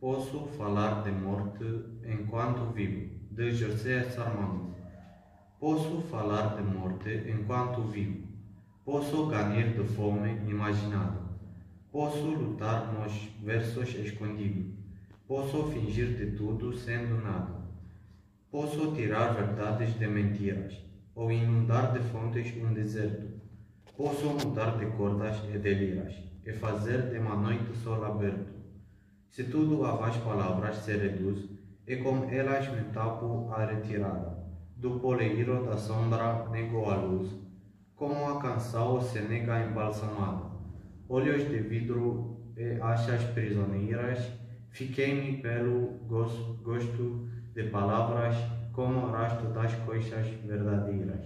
Posso falar de morte enquanto vivo, de José Saramago. Posso falar de morte enquanto vivo. Posso ganhar de fome imaginada. Posso lutar nos versos escondidos. Posso fingir de tudo sendo nada. Posso tirar verdades de mentiras, ou inundar de fontes um deserto. Posso mudar de cordas e de liras, e fazer de uma noite sol aberto. Se tudo a vós palavras se reduz, e com elas me tapo a retirada. Do poleiro da sombra nego a luz, como a canção se nega embalsamada. Olhos de vidro e achas prisioneiras, fiquei-me pelo gosto de palavras, como o rastro das coisas verdadeiras.